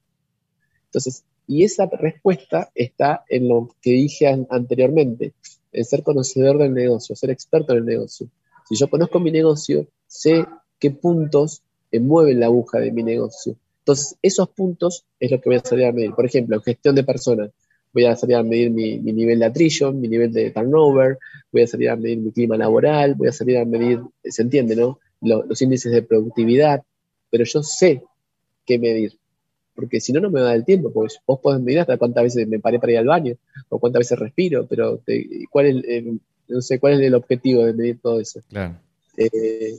Entonces, y esa respuesta está en lo que dije anteriormente, en ser conocedor del negocio, ser experto en el negocio. Si yo conozco mi negocio, sé qué puntos mueven la aguja de mi negocio. Entonces, esos puntos es lo que voy a salir a medir. Por ejemplo, gestión de personas, voy a salir a medir mi, nivel de attrition, mi nivel de turnover, voy a salir a medir mi clima laboral, voy a salir a medir, se entiende, ¿no? Los, índices de productividad, pero yo sé qué medir. Porque si no, no me da el tiempo, porque vos podés medir hasta cuántas veces me paré para ir al baño, o cuántas veces respiro, pero ¿cuál es no sé, ¿cuál es el objetivo de medir todo eso? Claro. Eh,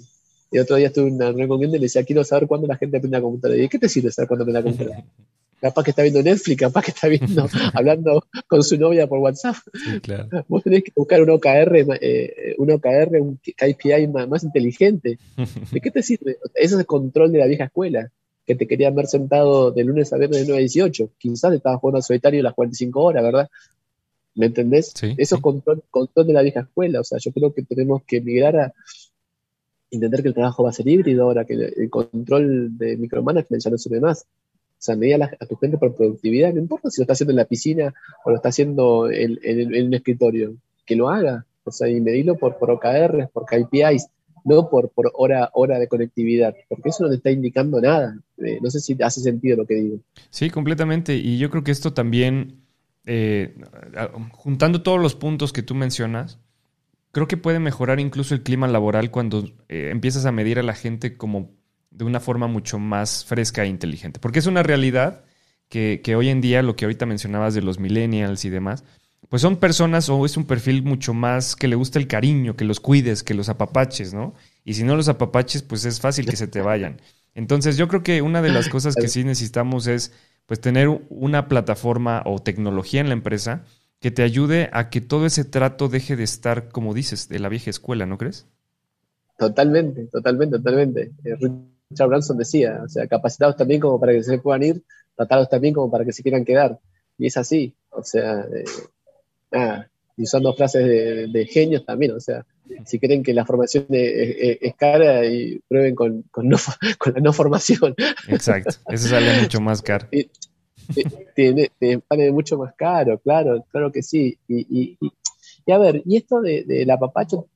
y otro día estuve en una reunión y le decía, quiero saber cuándo la gente aprende a computadora. Y ¿qué te sirve saber cuándo aprende a computadora? [laughs] capaz que está viendo Netflix, capaz que está viendo, [laughs] hablando con su novia por WhatsApp. [laughs] Vos tenés que buscar un OKR, eh, un OKR, un KPI más, inteligente. ¿De qué te sirve? Eso es el control de la vieja escuela, que te querían ver sentado de lunes a viernes de 9 a 18. Quizás estabas jugando al solitario las 45 horas, ¿verdad? ¿Me entendés? Eso es control, control de la vieja escuela. O sea, yo creo que tenemos que migrar a, entender que el trabajo va a ser híbrido ahora, que el, control de micromanagement ya no sirve más. O sea, medir a, tu gente por productividad, no importa si lo está haciendo en la piscina o lo está haciendo en, un escritorio, que lo haga. O sea, y medirlo por, por OKRs, por KPIs, no por, por hora, hora de conectividad, porque eso no te está indicando nada. Eh, no sé si hace sentido lo que digo. Sí, completamente. Y yo creo que esto también, eh, juntando todos los puntos que tú mencionas, creo que puede mejorar incluso el clima laboral cuando eh, empiezas a medir a la gente como de una forma mucho más fresca e inteligente. Porque es una realidad que, que hoy en día, lo que ahorita mencionabas de los millennials y demás, pues son personas o es un perfil mucho más que le gusta el cariño, que los cuides, que los apapaches, ¿no? Y si no los apapaches, pues es fácil que se te vayan. Entonces yo creo que una de las cosas que sí necesitamos es pues tener una plataforma o tecnología en la empresa que te ayude a que todo ese trato deje de estar, como dices, de la vieja escuela, ¿no crees? Totalmente, totalmente, totalmente. Eh, Richard Branson decía, o sea, capacitados también como para que se puedan ir, tratados también como para que se quieran quedar. Y es así, o sea, eh, y usando frases de, genios también, o sea, si creen que la formación es, cara y prueben con, [laughs] con, la no formación. Exacto, eso sale mucho más caro. [laughs] tiene, vale mucho más caro, claro, claro que sí. Y, y, a ver, y esto de, de la papacho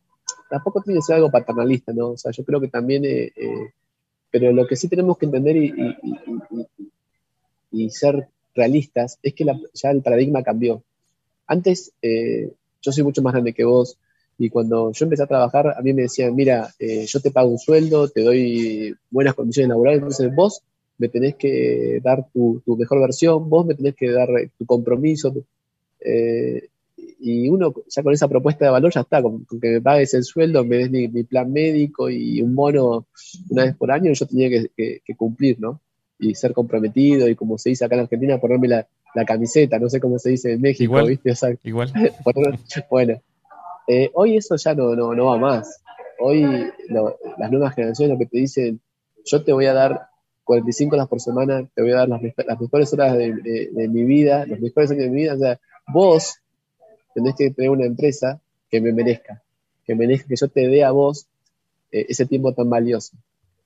tampoco tiene que ser algo paternalista, ¿no? O sea, yo creo que también, eh, eh, pero lo que sí tenemos que entender y, y ser realistas es que ya el paradigma cambió. Antes, eh, yo soy mucho más grande que vos, y cuando yo empecé a trabajar, a mí me decían, mira, eh, yo te pago un sueldo, te doy buenas condiciones laborales, entonces vos me tenés que dar tu, mejor versión, vos me tenés que dar eh, tu compromiso. y uno ya con esa propuesta de valor ya está, con, que me pagues el sueldo, me des mi, plan médico y un mono una vez por año, yo tenía que cumplir, ¿no? Y ser comprometido y como se dice acá en Argentina, ponerme la, la camiseta, no sé cómo se dice en México, igual, ¿viste? igual. [laughs] bueno, eh, hoy eso ya no, no, no va más. Hoy las nuevas generaciones lo que te dicen, yo te voy a dar 45 horas por semana, te voy a dar las, mejores horas de, mi vida, los mejores años de mi vida. O sea, vos tenés que tener una empresa que me merezca, que merezca que yo te dé a vos eh, ese tiempo tan valioso.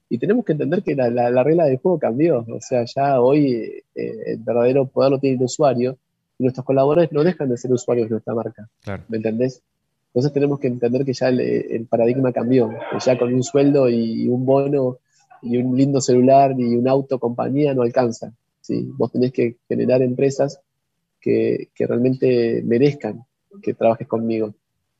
Y tenemos que entender que la, la, regla del juego cambió. O sea, ya hoy eh, el verdadero poder lo tiene el usuario y nuestros colaboradores no dejan de ser usuarios de nuestra marca. ¿Me entendés? Entonces tenemos que entender que ya el, paradigma cambió. Que ya con un sueldo y un bono y un lindo celular y un auto compañía no alcanza. ¿sí? Vos tenés que generar empresas que, que realmente merezcan que trabajes conmigo.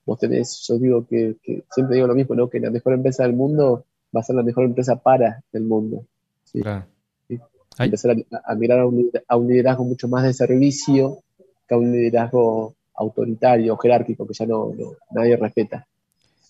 Vos tenés, yo digo que, que, siempre digo lo mismo, ¿no? Que la mejor empresa del mundo va a ser la mejor empresa para el mundo. Claro. Empezar a, mirar a un, liderazgo mucho más de servicio que a un liderazgo autoritario, jerárquico, que ya no, nadie respeta.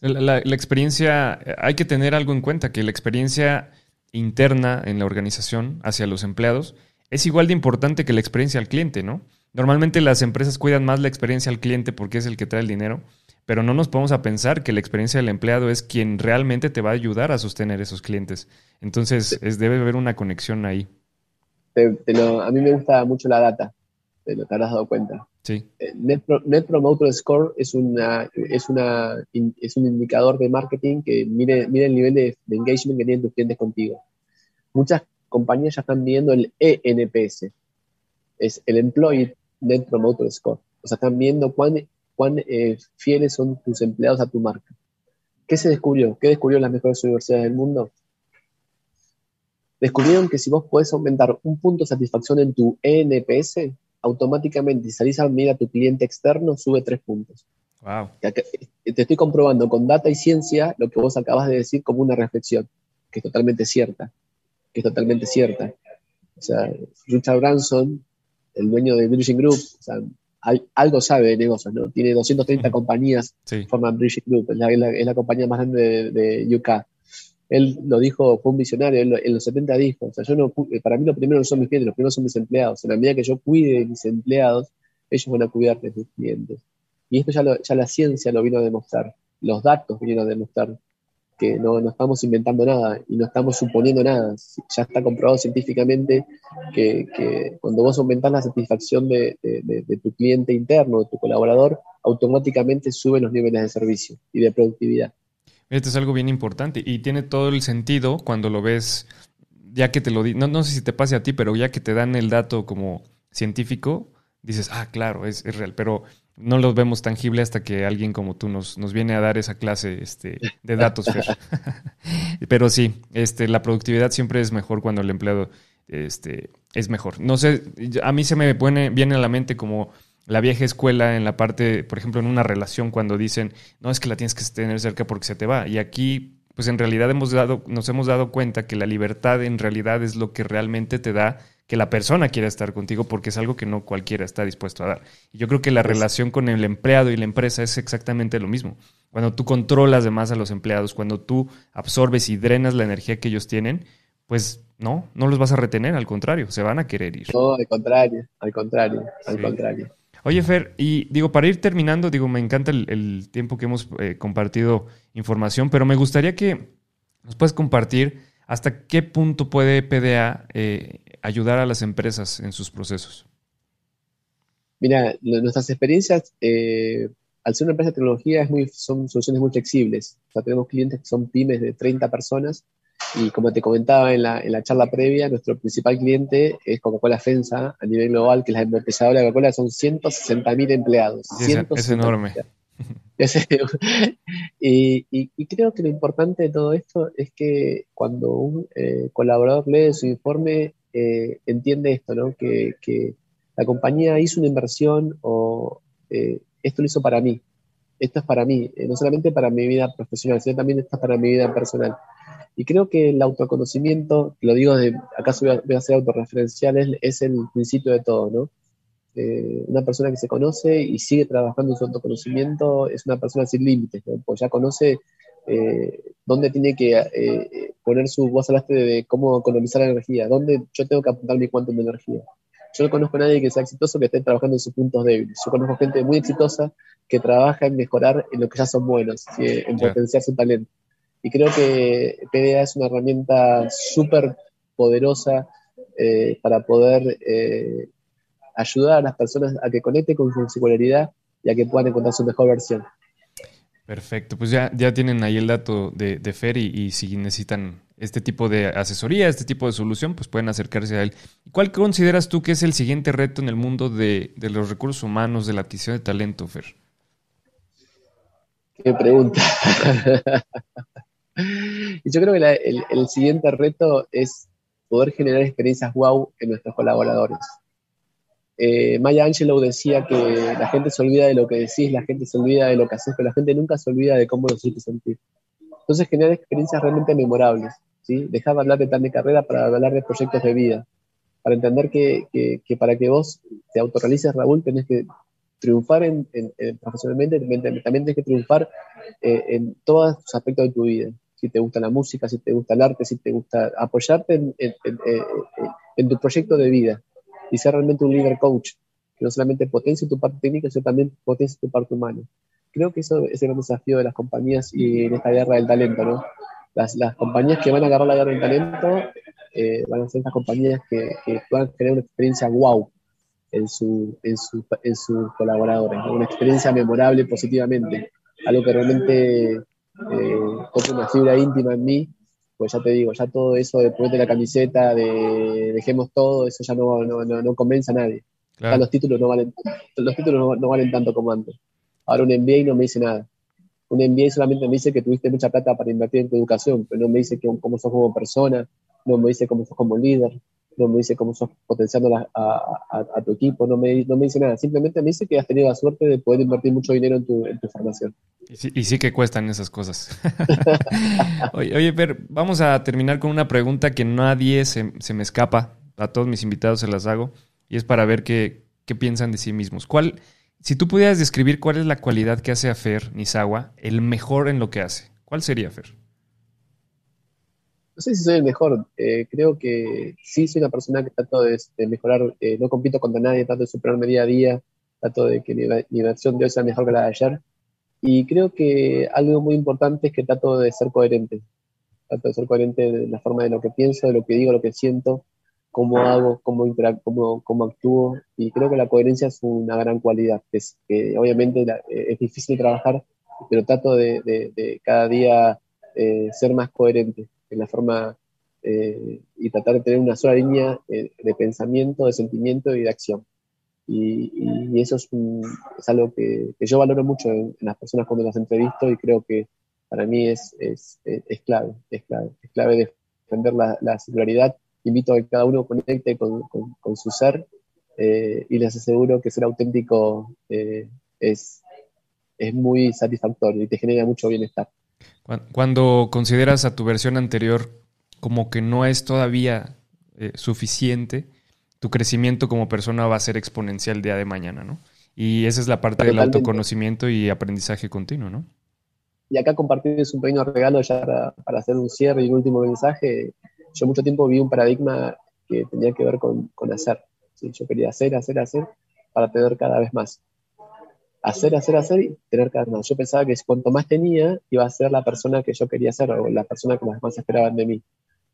La, experiencia, hay que tener algo en cuenta, que la experiencia interna en la organización hacia los empleados es igual de importante que la experiencia al cliente, ¿no? Normalmente las empresas cuidan más la experiencia al cliente porque es el que trae el dinero, pero no nos podemos a pensar que la experiencia del empleado es quien realmente te va a ayudar a sostener esos clientes. Entonces, es, debe haber una conexión ahí. a mí me gusta mucho la data, te lo te habrás dado cuenta. Sí. Eh, Net, Promoter Score es, una, es, una, es un indicador de marketing que mide, el nivel de, engagement que tienen tus clientes contigo. Muchas compañías ya están viendo el ENPS, es el Employee Net Promoter Score. O sea, están viendo cuán cuán eh, fieles son tus empleados a tu marca. ¿Qué se descubrió? ¿Qué descubrió las mejores universidades del mundo? Descubrieron que si vos podés aumentar un punto de satisfacción en tu ENPS, automáticamente si salís a medir a tu cliente externo, sube tres puntos. Wow. Te estoy comprobando con data y ciencia lo que vos acabas de decir como una reflexión, que es totalmente cierta, que es totalmente cierta. O sea, Richard Branson, el dueño de Virgin Group, o sea, algo sabe de negocios, ¿no? Tiene 230 compañías, sí. forman Bridge Group, es la, compañía más grande de, UK. Él lo dijo, fue un visionario, en los 70 dijo, o sea, yo no, para mí lo primero no son mis clientes, los primeros son mis empleados. En la medida que yo cuide de mis empleados, ellos van a cuidar de mis clientes. Y esto ya, ya la ciencia lo vino a demostrar, los datos vinieron a demostrar que no, no, estamos inventando nada y no estamos suponiendo nada. Ya está comprobado científicamente que, que cuando vos aumentás la satisfacción de, de, tu cliente interno, de tu colaborador, automáticamente suben los niveles de servicio y de productividad. Esto es algo bien importante y tiene todo el sentido cuando lo ves, ya que te lo di, no, no sé si te pase a ti, pero ya que te dan el dato como científico, dices, ah, claro, es, es real, pero no los vemos tangible hasta que alguien como tú nos, nos viene a dar esa clase este, de datos, [laughs] Pero sí, este, la productividad siempre es mejor cuando el empleado este, es mejor. No sé, a mí se me pone, viene a la mente como la vieja escuela en la parte, por ejemplo, en una relación cuando dicen, no es que la tienes que tener cerca porque se te va. Y aquí, pues en realidad hemos dado, nos hemos dado cuenta que la libertad en realidad es lo que realmente te da que la persona quiera estar contigo porque es algo que no cualquiera está dispuesto a dar. Y yo creo que la relación con el empleado y la empresa es exactamente lo mismo. Cuando tú controlas de más a los empleados, cuando tú absorbes y drenas la energía que ellos tienen, pues no, no los vas a retener, al contrario, se van a querer ir. No, al contrario, al contrario, al contrario. Oye, Fer, y digo, para ir terminando, digo, me encanta el, tiempo que hemos eh, compartido información, pero me gustaría que nos puedas compartir hasta qué punto puede PDA eh, ayudar a las empresas en sus procesos. Mira, nuestras experiencias, eh, al ser una empresa de tecnología, es muy, son soluciones muy flexibles. O sea, tenemos clientes que son pymes de 30 personas y como te comentaba en la, en la charla previa, nuestro principal cliente es Coca-Cola FENSA a nivel global, que es la empesadora de Coca-Cola, son 160.000 empleados. [laughs] es, enorme. y, y, creo que lo importante de todo esto es que cuando un eh, colaborador lee su informe, eh, entiende esto, ¿no? Que, que, la compañía hizo una inversión o eh, esto lo hizo para mí. Esto es para mí, no solamente para mi vida profesional, sino también esto es para mi vida personal. Y creo que el autoconocimiento, lo digo de, acaso voy a, ser autorreferencial, es, el principio de todo, ¿no? Eh, una persona que se conoce y sigue trabajando en su autoconocimiento es una persona sin límites, ¿no? Pues ya conoce eh, dónde tiene que eh, poner su voz al arte de cómo economizar la energía, dónde yo tengo que apuntar mi cuánto de energía. Yo no conozco a nadie que sea exitoso que esté trabajando en sus puntos débiles. Yo conozco gente muy exitosa que trabaja en mejorar en lo que ya son buenos, en potenciar su talento. Y creo que PDA es una herramienta súper poderosa eh, para poder eh, ayudar a las personas a que conecten con su singularidad y a que puedan encontrar su mejor versión. Perfecto, pues ya, ya tienen ahí el dato de, de Fer y, si necesitan este tipo de asesoría, este tipo de solución, pues pueden acercarse a él. ¿Cuál consideras tú que es el siguiente reto en el mundo de, de los recursos humanos, de la adquisición de talento, Fer? Qué pregunta. y [laughs] yo creo que el, siguiente reto es poder generar experiencias wow en nuestros colaboradores. Eh, Maya Angelou decía que la gente se olvida de lo que decís, la gente se olvida de lo que haces, pero la gente nunca se olvida de cómo lo hiciste sentir. Entonces, generar experiencias realmente memorables. ¿sí? Dejar de hablar de plan de carrera para hablar de proyectos de vida. Para entender que, que, para que vos te autorrealices, Raúl, tenés que triunfar en, profesionalmente, también, tienes que triunfar eh, en todos los aspectos de tu vida si te gusta la música, si te gusta el arte, si te gusta apoyarte en, en, tu proyecto de vida y ser realmente un líder coach, que no solamente potencie tu parte técnica, sino también potencie tu parte humana. Creo que eso es el gran desafío de las compañías y en esta guerra del talento, ¿no? Las, las compañías que van a agarrar la guerra del talento eh, van a ser estas compañías que, que, puedan tener una experiencia wow en, su, en, su, en sus colaboradores, una experiencia memorable positivamente, algo que realmente eh, toque una fibra íntima en mí, pues ya te digo, ya todo eso de ponerte la camiseta, de dejemos todo, eso ya no, no, no, convence a nadie. los títulos no valen, los títulos no, valen tanto como antes. Ahora un MBA no me dice nada. Un MBA solamente me dice que tuviste mucha plata para invertir en tu educación, pero no me dice que, cómo sos como persona, no me dice cómo sos como líder, no me dice cómo sos potenciando a, tu equipo, no me, no me dice nada. Simplemente me dice que has tenido la suerte de poder invertir mucho dinero en tu, en tu formación. Y sí, que cuestan esas cosas. [laughs] [laughs] oye, oye, vamos a terminar con una pregunta que nadie se, se, me escapa. A todos mis invitados se las hago. Y es para ver qué, qué piensan de sí mismos. ¿Cuál, si tú pudieras describir cuál es la cualidad que hace a Fer Nisawa el mejor en lo que hace, ¿cuál sería Fer? No sé si soy el mejor, eh, creo que sí soy una persona que trato de, mejorar, eh, no compito contra nadie, trato de superarme día a día, trato de que mi, versión de hoy sea mejor que la de ayer. Y creo que algo muy importante es que trato de ser coherente. Trato de ser coherente en la forma de lo que pienso, de lo que digo, lo que siento, cómo hago, cómo, cómo, cómo actúo. Y creo que la coherencia es una gran cualidad. Es, que obviamente es difícil trabajar, pero trato de, cada día eh, ser más coherente en la forma eh, y tratar de tener una sola línea eh, de pensamiento, de sentimiento y de acción. Y, eso es, es algo que, yo valoro mucho en, las personas cuando las entrevisto y creo que para mí es, es, es clave, es clave, es clave defender la, la singularidad. Invito a que cada uno conecte con, con, su ser eh, y les aseguro que ser auténtico eh, es, es muy satisfactorio y te genera mucho bienestar. Cuando consideras a tu versión anterior como que no es todavía eh, suficiente, tu crecimiento como persona va a ser exponencial día de mañana, ¿no? Y esa es la parte del autoconocimiento y aprendizaje continuo, ¿no? Y acá compartirles un pequeño regalo ya para, hacer un cierre y un último mensaje. Yo mucho tiempo vi un paradigma que tenía que ver con, hacer. Yo quería hacer, hacer, hacer para tener cada vez más. Hacer, hacer, hacer y tener cada más. Yo pensaba que cuanto más tenía, iba a ser la persona que yo quería ser o la persona que los demás esperaban de mí.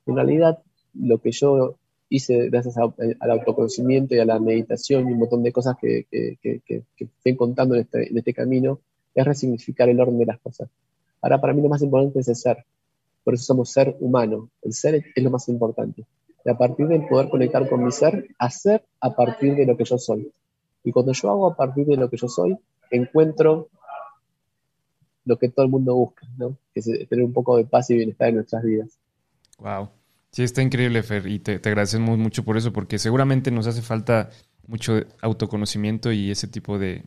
En realidad, lo que yo hice gracias al autoconocimiento y a la meditación y un montón de cosas que, que, que, estoy contando en este, en este camino, es resignificar el orden de las cosas. Ahora, para mí lo más importante es el ser. Por eso somos ser humano. El ser es lo más importante. Y a partir del poder conectar con mi ser, hacer a partir de lo que yo soy. Y cuando yo hago a partir de lo que yo soy, encuentro lo que todo el mundo busca, ¿no? Que es tener un poco de paz y bienestar en nuestras vidas. Wow. Sí, está increíble, Fer, y te, te agradecemos mucho por eso, porque seguramente nos hace falta mucho autoconocimiento y ese tipo de,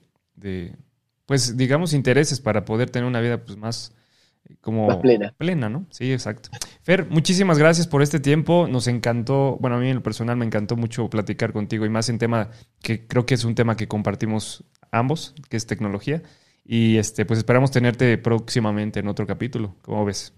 pues, digamos, intereses para poder tener una vida pues, más como plena. Plena, ¿no? Sí, exacto. Fer, muchísimas gracias por este tiempo. Nos encantó, bueno, a mí en lo personal me encantó mucho platicar contigo y más en tema que creo que es un tema que compartimos ambos, que es tecnología. Y este, pues esperamos tenerte próximamente en otro capítulo. ¿Cómo ves?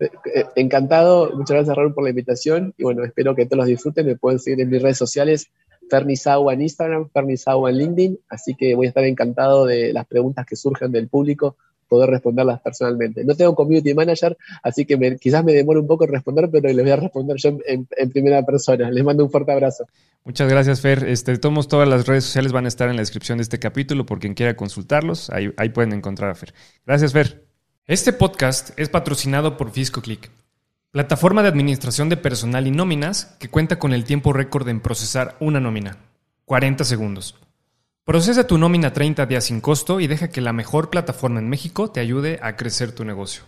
Eh, eh, encantado, muchas gracias Raúl por la invitación y bueno, espero que todos los disfruten, me pueden seguir en mis redes sociales, Fernisagua en Instagram, Fernisagua en LinkedIn, así que voy a estar encantado de las preguntas que surjan del público, poder responderlas personalmente. No tengo community manager, así que quizás me demore un poco en responder, pero les voy a responder yo en, primera persona. Les mando un fuerte abrazo. Muchas gracias, Fer. Este, tomos todas las redes sociales van a estar en la descripción de este capítulo por quien quiera consultarlos. Ahí, ahí pueden encontrar a Fer. Gracias, Fer. Este podcast es patrocinado por FiscoClick, plataforma de administración de personal y nóminas que cuenta con el tiempo récord en procesar una nómina, 40 segundos. Procesa tu nómina 30 días sin costo y deja que la mejor plataforma en México te ayude a crecer tu negocio.